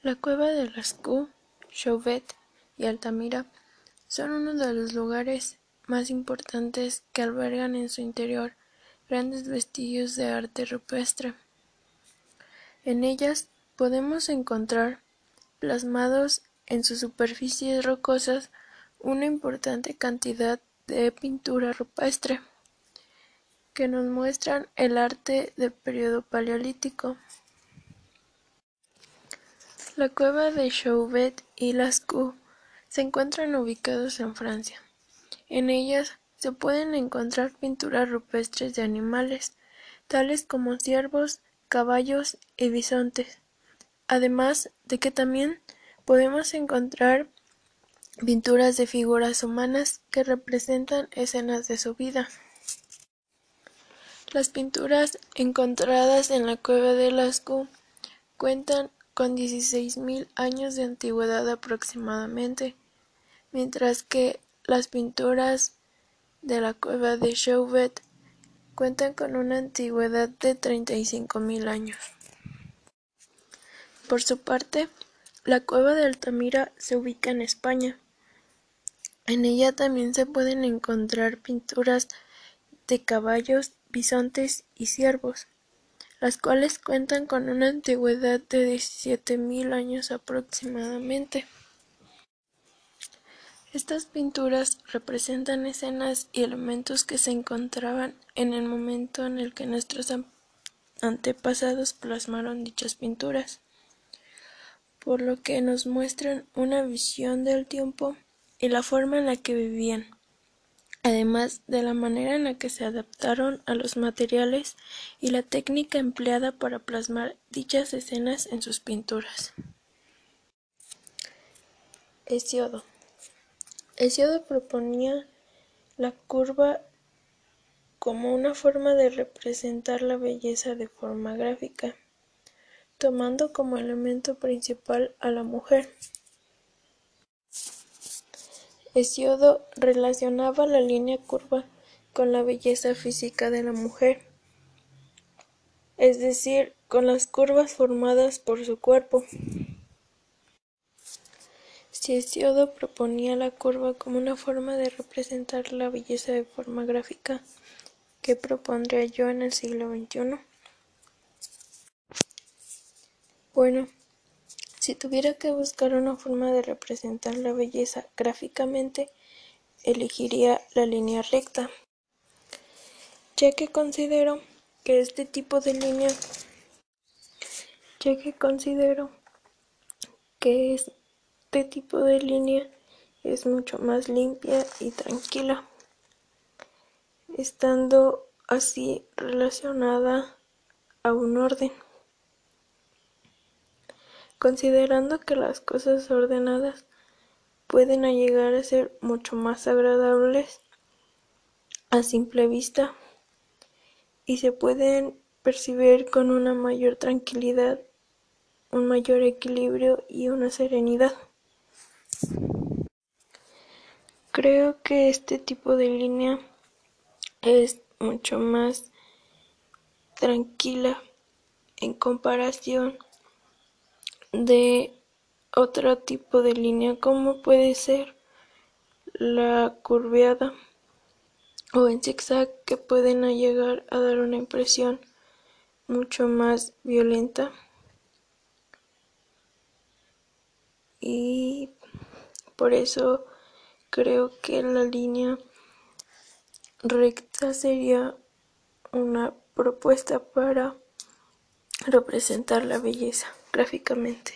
La cueva de Lascaux, Chauvet y Altamira son uno de los lugares más importantes que albergan en su interior grandes vestigios de arte rupestre. En ellas podemos encontrar plasmados en sus superficies rocosas una importante cantidad de pintura rupestre que nos muestran el arte del periodo paleolítico. La cueva de Chauvet y Lascaux se encuentran ubicados en Francia. En ellas se pueden encontrar pinturas rupestres de animales, tales como ciervos, caballos y bisontes, además de que también podemos encontrar pinturas de figuras humanas que representan escenas de su vida. Las pinturas encontradas en la cueva de Lascaux cuentan con 16.000 años de antigüedad aproximadamente, mientras que las pinturas de la cueva de Chauvet cuentan con una antigüedad de 35.000 años. Por su parte, la cueva de Altamira se ubica en España. En ella también se pueden encontrar pinturas de caballos, bisontes y ciervos las cuales cuentan con una antigüedad de diecisiete mil años aproximadamente. Estas pinturas representan escenas y elementos que se encontraban en el momento en el que nuestros antepasados plasmaron dichas pinturas, por lo que nos muestran una visión del tiempo y la forma en la que vivían además de la manera en la que se adaptaron a los materiales y la técnica empleada para plasmar dichas escenas en sus pinturas. Hesiodo Hesiodo proponía la curva como una forma de representar la belleza de forma gráfica, tomando como elemento principal a la mujer. Hesiodo relacionaba la línea curva con la belleza física de la mujer, es decir, con las curvas formadas por su cuerpo. Si Hesiodo proponía la curva como una forma de representar la belleza de forma gráfica, ¿qué propondría yo en el siglo XXI? Bueno, si tuviera que buscar una forma de representar la belleza gráficamente, elegiría la línea recta, ya que considero que este tipo de línea ya que considero que este tipo de línea es mucho más limpia y tranquila, estando así relacionada a un orden. Considerando que las cosas ordenadas pueden llegar a ser mucho más agradables a simple vista y se pueden percibir con una mayor tranquilidad, un mayor equilibrio y una serenidad. Creo que este tipo de línea es mucho más tranquila en comparación de otro tipo de línea como puede ser la curveada o en zigzag que pueden llegar a dar una impresión mucho más violenta. Y por eso creo que la línea recta sería una propuesta para representar la belleza gráficamente.